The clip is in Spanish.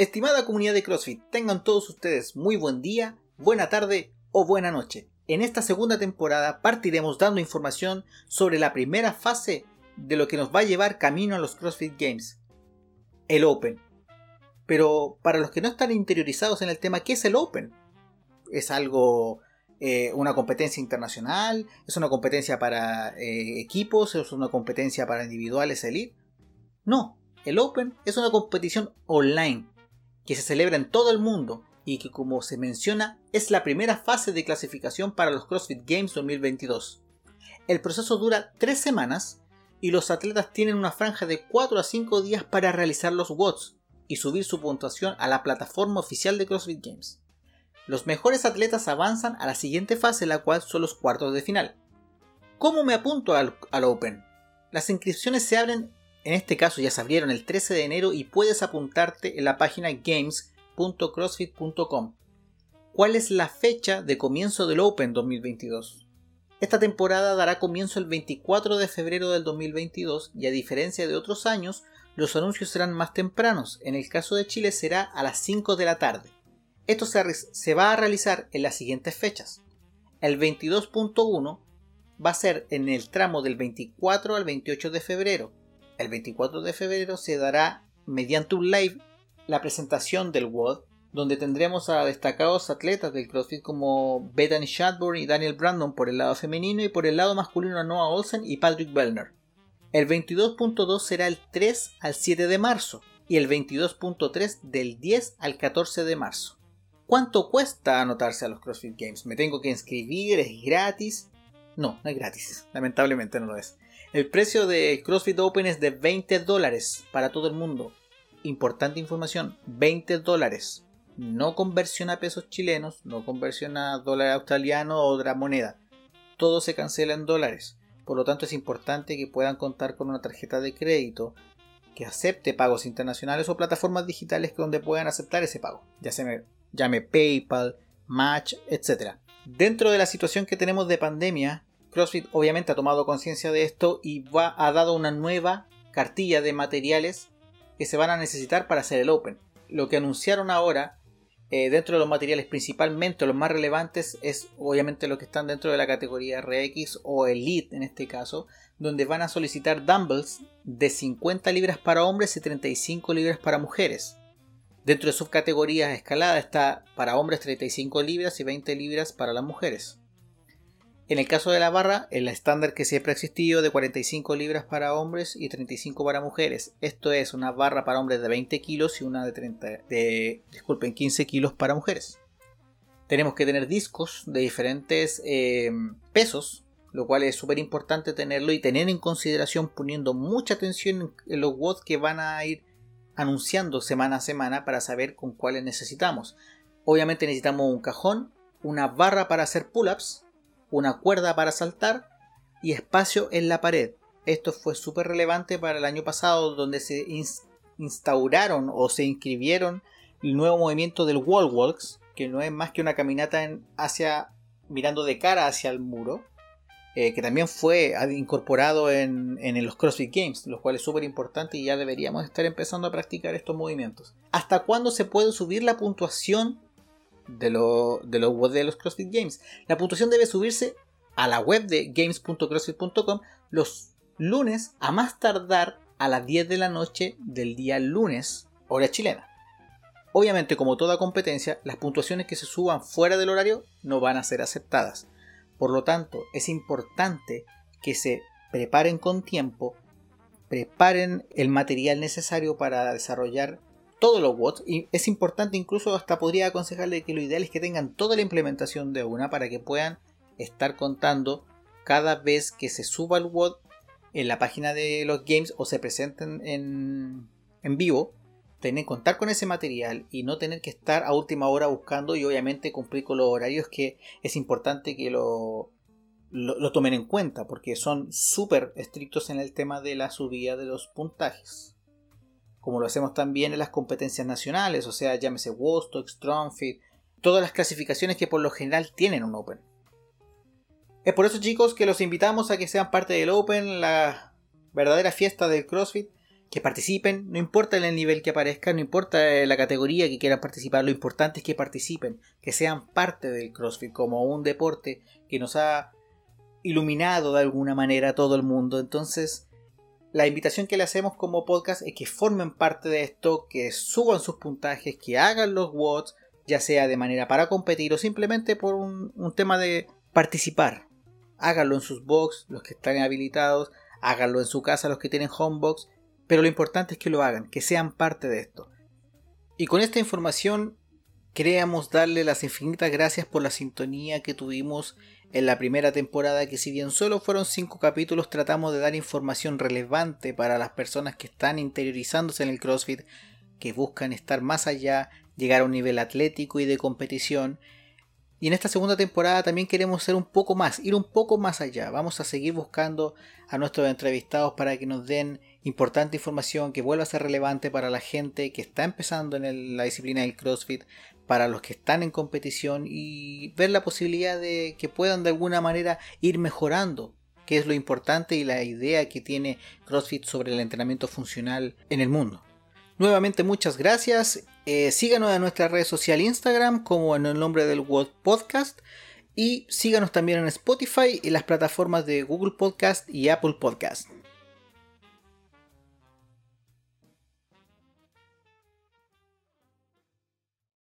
Estimada comunidad de CrossFit, tengan todos ustedes muy buen día, buena tarde o buena noche. En esta segunda temporada partiremos dando información sobre la primera fase de lo que nos va a llevar camino a los CrossFit Games, el Open. Pero para los que no están interiorizados en el tema, ¿qué es el Open? ¿Es algo, eh, una competencia internacional? ¿Es una competencia para eh, equipos? ¿Es una competencia para individuales elite? No, el Open es una competición online que se celebra en todo el mundo y que como se menciona es la primera fase de clasificación para los CrossFit Games 2022. El proceso dura 3 semanas y los atletas tienen una franja de 4 a 5 días para realizar los WODs y subir su puntuación a la plataforma oficial de CrossFit Games. Los mejores atletas avanzan a la siguiente fase, la cual son los cuartos de final. ¿Cómo me apunto al, al Open? Las inscripciones se abren en este caso ya se abrieron el 13 de enero y puedes apuntarte en la página games.crossfit.com. ¿Cuál es la fecha de comienzo del Open 2022? Esta temporada dará comienzo el 24 de febrero del 2022 y a diferencia de otros años, los anuncios serán más tempranos. En el caso de Chile será a las 5 de la tarde. Esto se, va a realizar en las siguientes fechas. El 22.1 va a ser en el tramo del 24 al 28 de febrero el 24 de febrero se dará mediante un live la presentación del WOD, donde tendremos a destacados atletas del CrossFit como Bethany Shadburn y Daniel Brandon por el lado femenino y por el lado masculino a Noah Olsen y Patrick Bellner. El 22.2 será el 3 al 7 de marzo y el 22.3 del 10 al 14 de marzo. ¿Cuánto cuesta anotarse a los CrossFit Games? ¿Me tengo que inscribir? ¿Es gratis? No, no es gratis, lamentablemente no lo es. El precio de CrossFit Open es de 20 dólares para todo el mundo. Importante información, 20 dólares. No conversión a pesos chilenos, no conversión a dólar australiano o otra moneda. Todo se cancela en dólares. Por lo tanto es importante que puedan contar con una tarjeta de crédito que acepte pagos internacionales o plataformas digitales donde puedan aceptar ese pago. Ya se me llame PayPal, Match, etc. Dentro de la situación que tenemos de pandemia, CrossFit obviamente ha tomado conciencia de esto y va, ha dado una nueva cartilla de materiales que se van a necesitar para hacer el Open. Lo que anunciaron ahora, eh, dentro de los materiales principalmente los más relevantes, es obviamente lo que están dentro de la categoría RX o Elite en este caso, donde van a solicitar dumbbells de 50 libras para hombres y 35 libras para mujeres. Dentro de subcategorías escalada está para hombres 35 libras y 20 libras para las mujeres. En el caso de la barra, el estándar que siempre ha existido de 45 libras para hombres y 35 para mujeres. Esto es una barra para hombres de 20 kilos y una de 30, de, disculpen, 15 kilos para mujeres. Tenemos que tener discos de diferentes eh, pesos, lo cual es súper importante tenerlo y tener en consideración poniendo mucha atención en los watts que van a ir anunciando semana a semana para saber con cuáles necesitamos. Obviamente necesitamos un cajón, una barra para hacer pull-ups, una cuerda para saltar y espacio en la pared. Esto fue súper relevante para el año pasado donde se instauraron o se inscribieron el nuevo movimiento del wall walks, que no es más que una caminata hacia mirando de cara hacia el muro, eh, que también fue incorporado en, en, los CrossFit Games, lo cual es súper importante y ya deberíamos estar empezando a practicar estos movimientos. ¿Hasta cuándo se puede subir la puntuación de, los web de los CrossFit Games. La puntuación debe subirse a la web de games.crossfit.com los lunes a más tardar a las 10 de la noche del día lunes, hora chilena. Obviamente, como toda competencia, las puntuaciones que se suban fuera del horario no van a ser aceptadas. Por lo tanto, es importante que se preparen con tiempo, preparen el material necesario para desarrollar todos los watts y es importante incluso hasta podría aconsejarle que lo ideal es que tengan toda la implementación de una para que puedan estar contando cada vez que se suba el watt en la página de los games o se presenten en, en vivo tener contar con ese material y no tener que estar a última hora buscando y obviamente cumplir con los horarios que es importante que lo, lo, lo tomen en cuenta porque son súper estrictos en el tema de la subida de los puntajes como lo hacemos también en las competencias nacionales, o sea, llámese Wostock, Strongfit, todas las clasificaciones que por lo general tienen un Open. Es por eso chicos que los invitamos a que sean parte del Open, la verdadera fiesta del CrossFit, que participen, no importa el nivel que aparezca, no importa la categoría que quieran participar, lo importante es que participen, que sean parte del CrossFit como un deporte que nos ha iluminado de alguna manera a todo el mundo. Entonces, la invitación que le hacemos como podcast es que formen parte de esto, que suban sus puntajes, que hagan los watts, ya sea de manera para competir o simplemente por un, tema de participar. Háganlo en sus box, los que están habilitados, háganlo en su casa, los que tienen homebox pero lo importante es que lo hagan, que sean parte de esto. Y con esta información queríamos darle las infinitas gracias por la sintonía que tuvimos en la primera temporada, que si bien solo fueron cinco capítulos, tratamos de dar información relevante para las personas que están interiorizándose en el CrossFit, que buscan estar más allá, llegar a un nivel atlético y de competición. Y en esta segunda temporada también queremos ser un poco más, ir un poco más allá. Vamos a seguir buscando a nuestros entrevistados para que nos den importante información que vuelva a ser relevante para la gente que está empezando en la disciplina del CrossFit, para los que están en competición y ver la posibilidad de que puedan de alguna manera ir mejorando, que es lo importante y la idea que tiene CrossFit sobre el entrenamiento funcional en el mundo. Nuevamente muchas gracias. Eh, síganos en nuestra red social Instagram como en el nombre del World Podcast. Y síganos también en Spotify y las plataformas de Google Podcast y Apple Podcast.